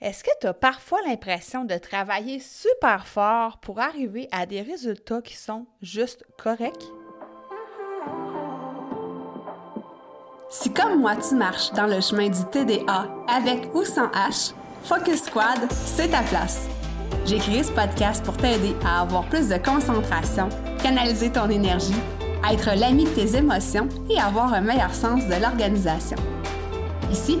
Est-ce que tu as parfois l'impression de travailler super fort pour arriver à des résultats qui sont juste corrects? Si comme moi tu marches dans le chemin du TDA avec ou sans H, Focus Squad, c'est ta place. J'ai créé ce podcast pour t'aider à avoir plus de concentration, canaliser ton énergie, être l'ami de tes émotions et avoir un meilleur sens de l'organisation. Ici,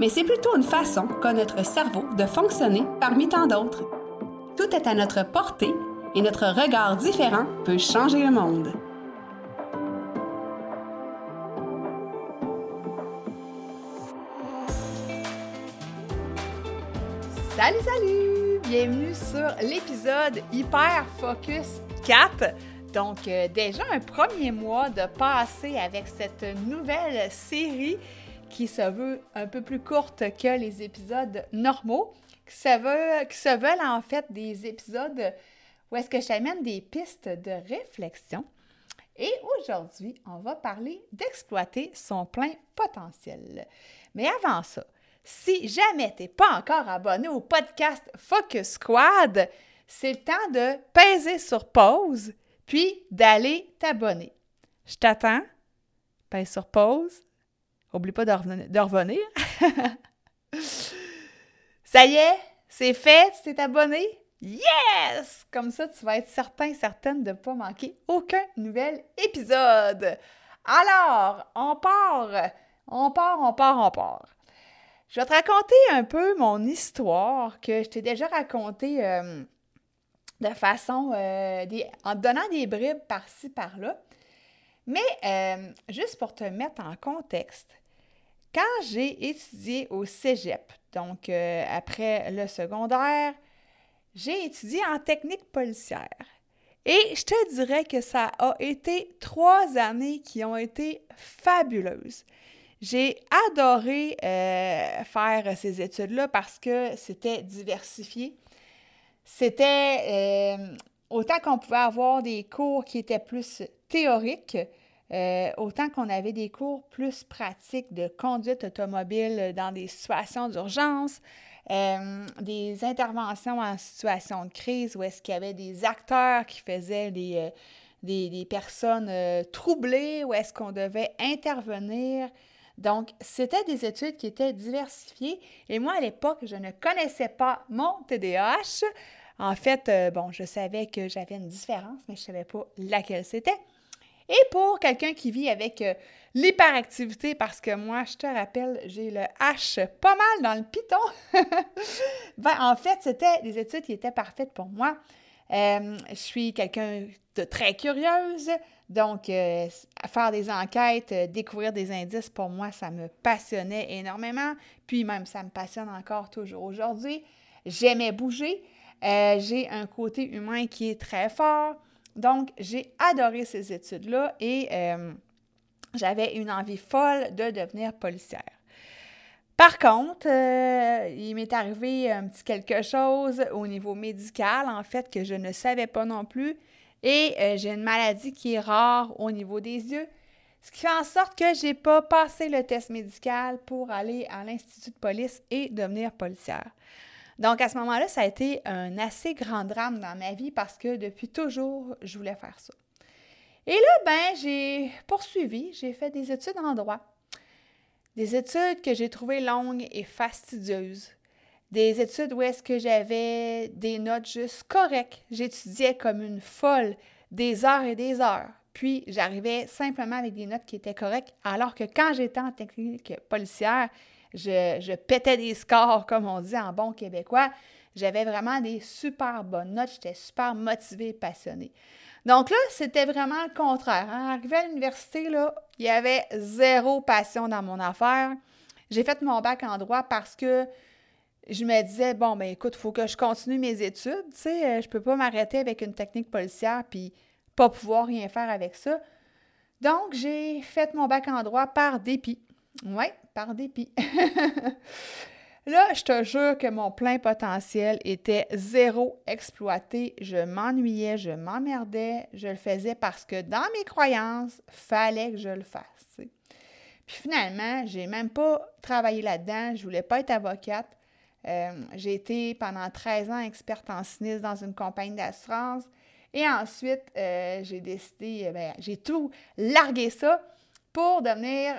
mais c'est plutôt une façon qu'a notre cerveau de fonctionner parmi tant d'autres. Tout est à notre portée et notre regard différent peut changer le monde. Salut, salut! Bienvenue sur l'épisode Hyper Focus 4. Donc, euh, déjà un premier mois de passer avec cette nouvelle série qui se veut un peu plus courte que les épisodes normaux, qui se, veulent en fait des épisodes où est-ce que je t'amène des pistes de réflexion. Et aujourd'hui, on va parler d'exploiter son plein potentiel. Mais avant ça, si jamais tu n'es pas encore abonné au podcast Focus Squad, c'est le temps de peser sur pause, puis d'aller t'abonner. Je t'attends. Pèse sur pause. Oublie pas de revenir. ça y est, c'est fait, tu t'es abonné? Yes! Comme ça, tu vas être certain, certaine de ne pas manquer aucun nouvel épisode. Alors, on part, on part, on part, on part. Je vais te raconter un peu mon histoire que je t'ai déjà racontée euh, de façon, euh, en te donnant des bribes par-ci, par-là. Mais euh, juste pour te mettre en contexte, quand j'ai étudié au Cégep, donc après le secondaire, j'ai étudié en technique policière. Et je te dirais que ça a été trois années qui ont été fabuleuses. J'ai adoré euh, faire ces études-là parce que c'était diversifié. C'était euh, autant qu'on pouvait avoir des cours qui étaient plus théoriques, euh, autant qu'on avait des cours plus pratiques de conduite automobile dans des situations d'urgence, des interventions en situation de crise où est-ce qu'il y avait des acteurs qui faisaient des, des personnes troublées, où est-ce qu'on devait intervenir. Donc, c'était des études qui étaient diversifiées. Et moi, à l'époque, je ne connaissais pas mon TDAH. En fait, euh, bon, je savais que j'avais une différence, mais je ne savais pas laquelle c'était. Et pour quelqu'un qui vit avec euh, l'hyperactivité, parce que moi, je te rappelle, j'ai le H pas mal dans le piton, ben, en fait, c'était des études qui étaient parfaites pour moi. Euh, je suis quelqu'un de très curieuse, donc euh, faire des enquêtes, découvrir des indices, pour moi, ça me passionnait énormément. Puis même, ça me passionne encore toujours aujourd'hui. J'aimais bouger. j'ai un côté humain qui est très fort. Donc, j'ai adoré ces études-là et j'avais une envie folle de devenir policière. Par contre, euh, il m'est arrivé un petit quelque chose au niveau médical, en fait, que je ne savais pas non plus. Et euh, j'ai une maladie qui est rare au niveau des yeux, ce qui fait en sorte que je n'ai pas passé le test médical pour aller à l'Institut de police et devenir policière. Donc, à ce moment-là, ça a été un assez grand drame dans ma vie parce que depuis toujours, je voulais faire ça. Et là, ben, j'ai poursuivi, j'ai fait des études en droit. Des études que j'ai trouvées longues et fastidieuses. Des études où est-ce que j'avais des notes juste correctes. J'étudiais comme une folle des heures et des heures. Puis j'arrivais simplement avec des notes qui étaient correctes, alors que quand j'étais en technique policière, je, pétais des scores, comme on dit en bon québécois. J'avais vraiment des super bonnes notes, j'étais super motivée, passionnée. Donc là, c'était vraiment le contraire. Hein. Arrivé à l'université, il y avait zéro passion dans mon affaire. J'ai fait mon bac en droit parce que je me disais, bon, ben écoute, il faut que je continue mes études, tu sais, euh, je peux pas m'arrêter avec une technique policière puis pas pouvoir rien faire avec ça. Donc, j'ai fait mon bac en droit par dépit. Oui, par dépit. Là, je te jure que mon plein potentiel était zéro exploité. Je m'ennuyais, je m'emmerdais, je le faisais parce que dans mes croyances, fallait que je le fasse. Puis finalement, j'ai même pas travaillé là-dedans. Je voulais pas être avocate. Euh, j'ai été pendant 13 ans experte en sinistre dans une compagnie d'assurance. Et ensuite, euh, j'ai décidé, ben, j'ai tout largué ça pour devenir,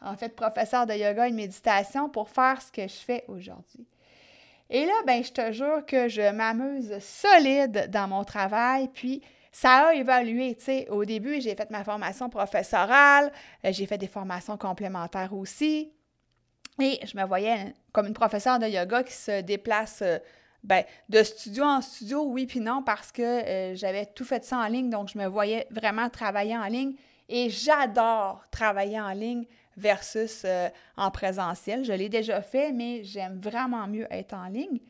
en fait, professeur de yoga et de méditation pour faire ce que je fais aujourd'hui. Et là, ben, je te jure que je m'amuse solide dans mon travail, puis ça a évolué. Tu sais, au début, j'ai fait ma formation professorale, euh, j'ai fait des formations complémentaires aussi. Et je me voyais comme une professeure de yoga qui se déplace euh, ben, de studio en studio, oui puis non, parce que euh, j'avais tout fait ça en ligne, donc je me voyais vraiment travailler en ligne. Et j'adore travailler en ligne versus en présentiel. Je l'ai déjà fait, mais j'aime vraiment mieux être en ligne.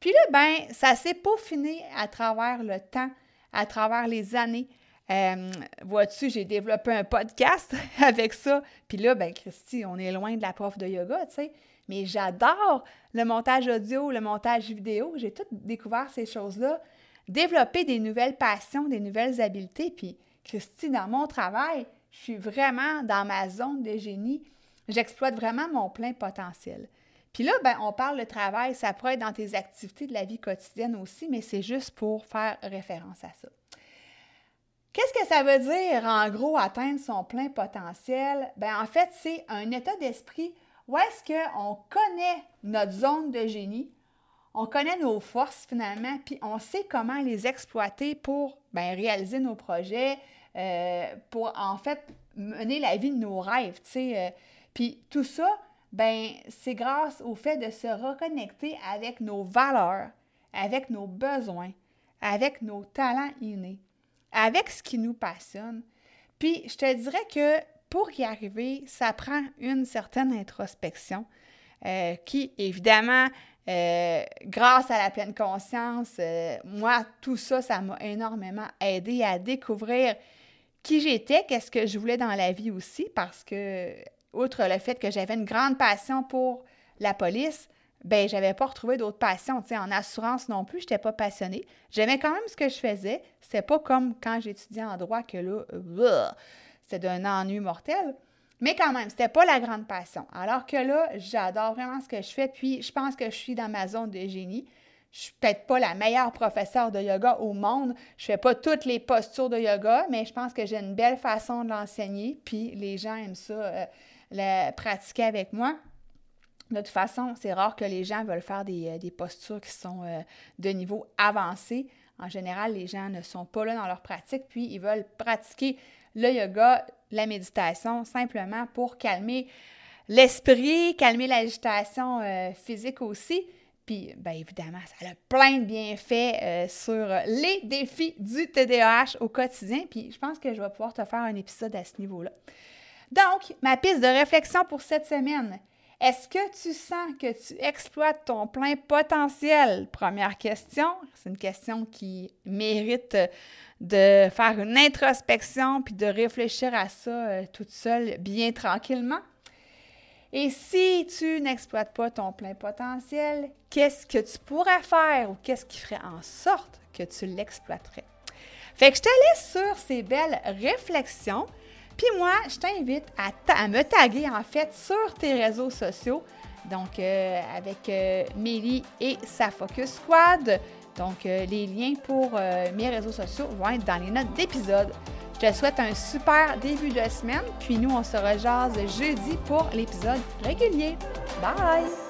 Puis là, ben, ça s'est peaufiné à travers le temps à travers les années. Euh, vois-tu, j'ai développé un podcast avec ça. Puis là, ben Christy, on est loin de la prof de yoga, tu sais. Mais j'adore le montage audio, le montage vidéo. J'ai tout découvert ces choses-là. Développer des nouvelles passions, des nouvelles habiletés. Puis, Christy, dans mon travail, je suis vraiment dans ma zone de génie. J'exploite vraiment mon plein potentiel. Puis là, ben, on parle de travail, ça pourrait être dans tes activités de la vie quotidienne aussi, mais c'est juste pour faire référence à ça. Qu'est-ce que ça veut dire, en gros, atteindre son plein potentiel? Ben, en fait, c'est un état d'esprit où est-ce qu'on connaît notre zone de génie, on connaît nos forces finalement, puis on sait comment les exploiter pour ben, réaliser nos projets, euh, pour en fait mener la vie de nos rêves, tu sais. Euh. puis tout ça, ben c'est grâce au fait de se reconnecter avec nos valeurs, avec nos besoins, avec nos talents innés, avec ce qui nous passionne. Puis je te dirais que pour y arriver, ça prend une certaine introspection euh, qui, évidemment, euh, grâce à la pleine conscience, euh, moi, tout ça, ça m'a énormément aidé à découvrir qui j'étais, qu'est-ce que je voulais dans la vie aussi, parce que outre le fait que j'avais une grande passion pour la police, ben j'avais pas retrouvé d'autres passions. Tu sais, en assurance non plus, je n'étais pas passionnée. J'aimais quand même ce que je faisais. C'était pas comme quand j'étudiais en droit que là, c'était d'un ennui mortel. Mais quand même, c'était pas la grande passion. Alors que là, j'adore vraiment ce que je fais. Puis, je pense que je suis dans ma zone de génie. Je suis peut-être pas la meilleure professeure de yoga au monde. Je fais pas toutes les postures de yoga, mais je pense que j'ai une belle façon de l'enseigner. Puis, les gens aiment ça. Euh, pratiquer avec moi. De toute façon, c'est rare que les gens veulent faire des, euh, postures qui sont euh, de niveau avancé. En général, les gens ne sont pas là dans leur pratique, puis ils veulent pratiquer le yoga, la méditation, simplement pour calmer l'esprit, calmer l'agitation euh, physique aussi. Puis, bien évidemment, ça a plein de bienfaits sur les défis du TDAH au quotidien. Puis, je pense que je vais pouvoir te faire un épisode à ce niveau-là. Donc, ma piste de réflexion pour cette semaine. Est-ce que tu sens que tu exploites ton plein potentiel? Première question. C'est une question qui mérite de faire une introspection puis de réfléchir à ça euh, toute seule, bien tranquillement. Et si tu n'exploites pas ton plein potentiel, qu'est-ce que tu pourrais faire ou qu'est-ce qui ferait en sorte que tu l'exploiterais? Fait que je te laisse sur ces belles réflexions. Puis moi, je t'invite à, me taguer en fait sur tes réseaux sociaux. Donc, euh, avec euh, Mélie et sa Focus Squad. Donc, euh, les liens pour mes réseaux sociaux vont être dans les notes d'épisode. Je te souhaite un super début de semaine. Puis nous, on se rejase jeudi pour l'épisode régulier. Bye!